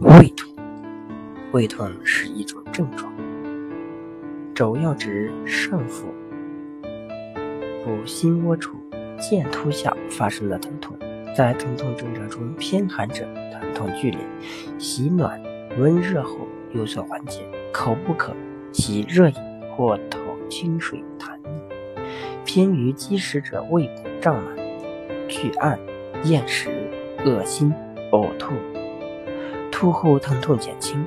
胃痛，胃痛是一种症状，主要指上腹部心窝处剑突下发生的疼痛。在疼痛症状中，偏寒者疼痛剧烈，洗暖温热后有所缓解。口不渴，洗热饮或投清水痰液。偏于积食者，胃部胀满、巨暗、厌食、恶心、呕吐。术后疼痛减轻，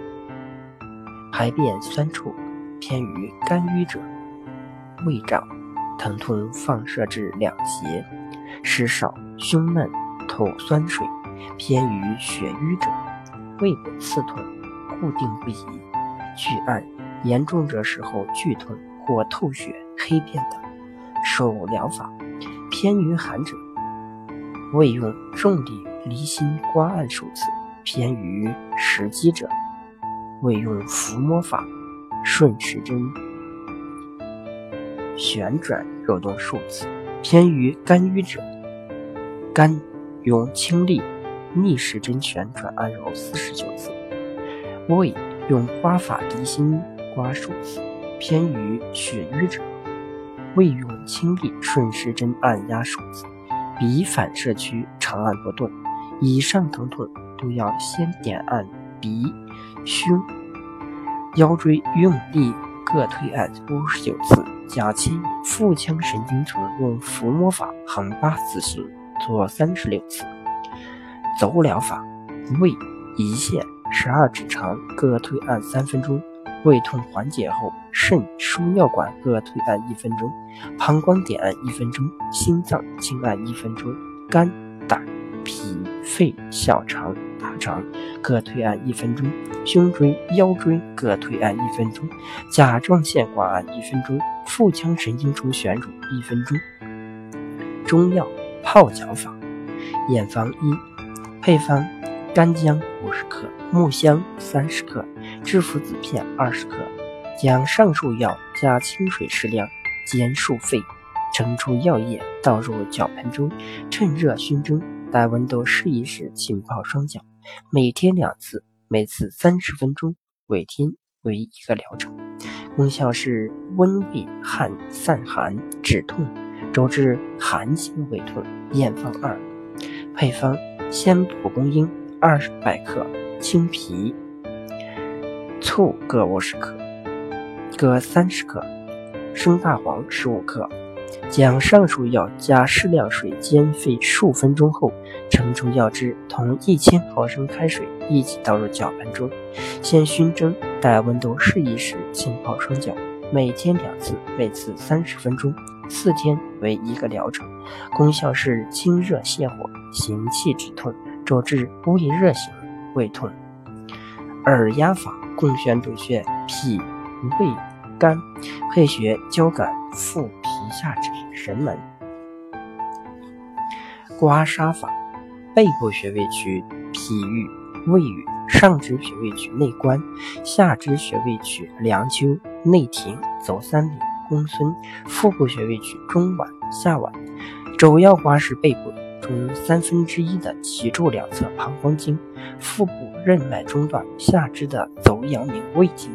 排便酸臭，偏于肝郁者，胃胀，疼痛放射至两胁，食少，胸闷，吐酸水，偏于血瘀者，胃部刺痛，固定不移，巨按，严重者时候剧痛或吐血、黑便等。手疗法偏于寒者，未用重力离心刮按数次。偏于时机者，未用抚摸法顺时针旋转揉动数次；偏于肝郁者，肝用轻力逆时针旋转按揉四十九次；胃用刮法离心刮数次；偏于血瘀者，胃用轻力顺时针按压数次；鼻反射区长按不动。以上疼痛。都要先点按鼻、胸、腰椎，用力各推按五十九次，加牵引腹腔神经丛，用抚摸法横八字形做三十六次。走疗法：胃、胰腺、十二指肠各推按三分钟，胃痛缓解后，肾、输尿管各推按一分钟，膀胱点按一分钟，心脏轻按一分钟，肝、胆、脾、肺、小肠。肠各推按一分钟，胸椎、腰椎各推按一分钟，甲状腺刮按一分钟，腹腔神经丛旋揉一分钟。中药泡脚法：验方一，配方：干姜五十克，木香三十克，制服子片二十克。将上述药加清水适量，煎数沸，盛出药液，倒入脚盆中，趁热熏蒸，待温度适宜时浸泡双脚。每天两次，每次三十分钟，每天为一个疗程。功效是温胃汗散寒止痛，主治寒性胃痛。验方二，配方：鲜蒲公英二百克，青皮、醋各五十克，各三十克，生大黄十五克。将上述药加适量水煎沸数分钟后，盛出药汁，同一千毫升开水一起倒入搅拌中，先熏蒸，待温度适宜时浸泡双脚。每天两次，每次三十分钟，四天为一个疗程。功效是清热泻火、行气止痛，主治胃热型胃痛。耳压法：共选主穴脾、胃、肝，配穴交感、腹、下肢。神门刮痧法：背部穴位取脾俞、胃俞，上肢穴位取内关，下肢穴位取梁丘、内庭、走三里、公孙；腹部穴位取中脘、下脘。主要刮是背部中三分之一的脊柱两侧膀胱经、腹部任脉中段、下肢的走阳明胃经。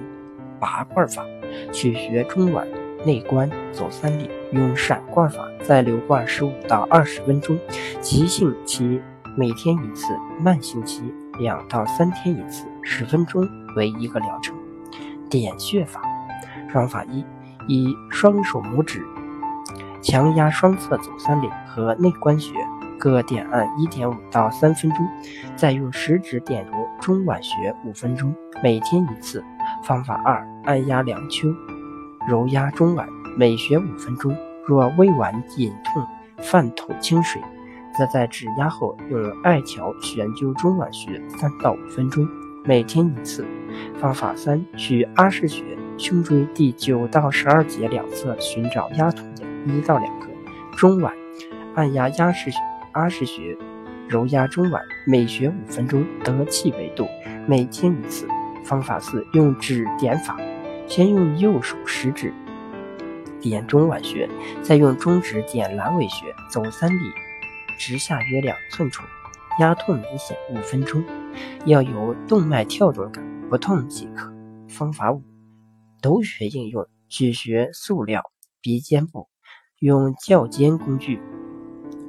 拔罐法：取穴中脘。内关走三里，用闪罐法，再留罐十五到二十分钟。急性期每天一次，慢性期两到三天一次，十分钟为一个疗程。点穴法，方法一：以双手拇指强压双侧走三里和内关穴，各点按一点五到三分钟，再用食指点揉中脘穴五分钟，每天一次。方法二：按压梁丘。揉压中脘，每穴五分钟。若微脘隐痛、泛吐清水，则在指压后用艾条悬灸中脘穴三到五分钟，每天一次。方法三：取阿是穴胸椎第九到十二节两侧寻找压痛点一到两个。中脘按压压是阿是穴，揉压中脘，每穴五分钟，得气为度，每天一次。方法四：用指点法。先用右手食指点中脘穴，再用中指点阑尾穴，走三里，直下约两寸处。压痛明显五分钟，要有动脉跳动感，不痛即可。方法五：抖血应用，取穴塑料鼻尖部，用较尖工具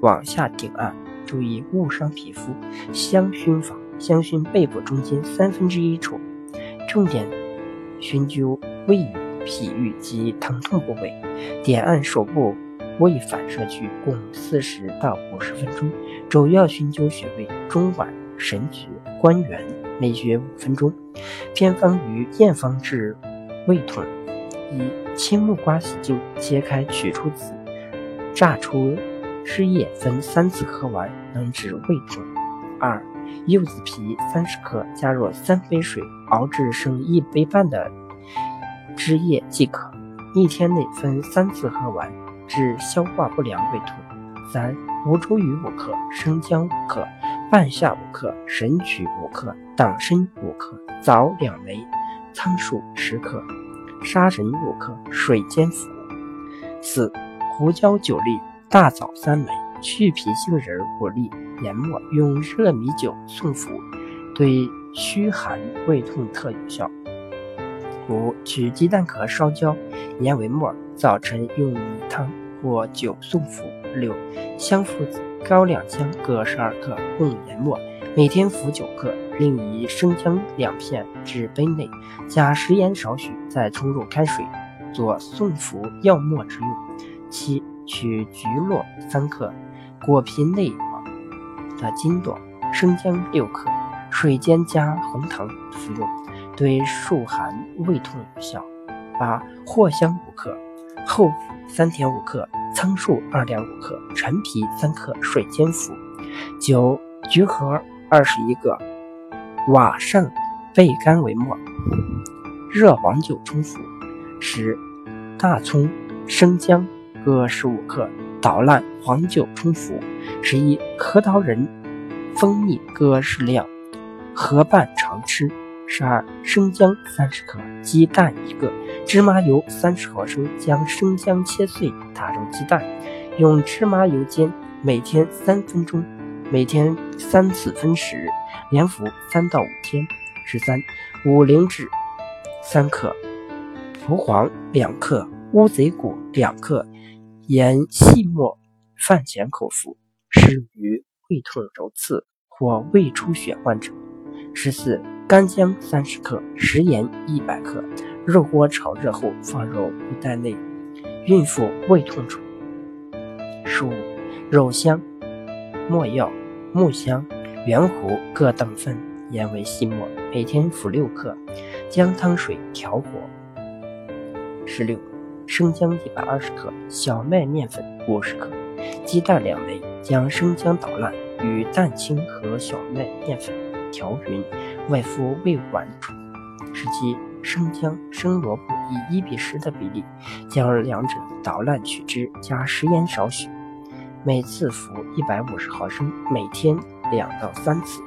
往下顶按，注意误伤皮肤。香薰法：香薰背部中间三分之一处，重点熏灸位于脾郁及疼痛部位，点按手部。胃反射区共四十到五十分钟，主要熏灸穴位中脘、神阙、关元，每穴五分钟。偏方与验方治胃痛：一、青木瓜洗净，切开取出籽，榨出汁液，分三次喝完，能治胃痛。二、柚子皮三十克，加入三杯水，熬至剩一杯半的汁液即可，一天内分三次喝完。治消化不良胃痛。三、吴茱萸五克，生姜五克，半夏五克，神曲五克，党参五克，枣两枚，苍术十克，砂仁五克，水煎服。四、胡椒九粒，大枣三枚，去皮杏仁五粒，研末，用热米酒送服，对虚寒胃痛特有效。五、取鸡蛋壳烧焦，研为末，早晨用米汤。或酒送服。六香附子、高良姜各十二克，共研末，每天服九克。另以生姜两片至杯内，加食盐少许，再冲入开水，做送服药末之用。七取菊络三克，果皮内的金朵，生姜六克，水煎加红糖服用，对数寒胃痛有效。八藿香五克。厚朴三点五克，苍术二点五克，陈皮三克，水煎服。九橘核二十一个，瓦上焙干为末，热黄酒冲服。十大葱、生姜各十五克，捣烂黄酒冲服。十一核桃仁、蜂蜜各适量，合拌常吃。十二生姜三十克，鸡蛋一个，芝麻油三十毫升，将生姜切碎，打入鸡蛋，用芝麻油煎，每天三分钟，每天三次分食，连服三到五天。十三五灵脂三克，蒲黄两克，乌贼骨两克，研细末，饭前口服，适用于胃痛揉刺或胃出血患者。十四。干姜三十克，食盐一百克，肉锅炒热后放入布袋内。孕妇胃痛处。十五，肉香、没药、木香、圆胡各等份，研为细末，每天服六克，姜汤水调和。十六，生姜一百二十克，小麦面粉五十克，鸡蛋两枚，将生姜捣烂，与蛋清和小麦面粉调匀。外敷胃脘处。十七，生姜、生萝卜以一比十的比例，将两者捣烂取汁，加食盐少许，每次服一百五十毫升，每天两到三次。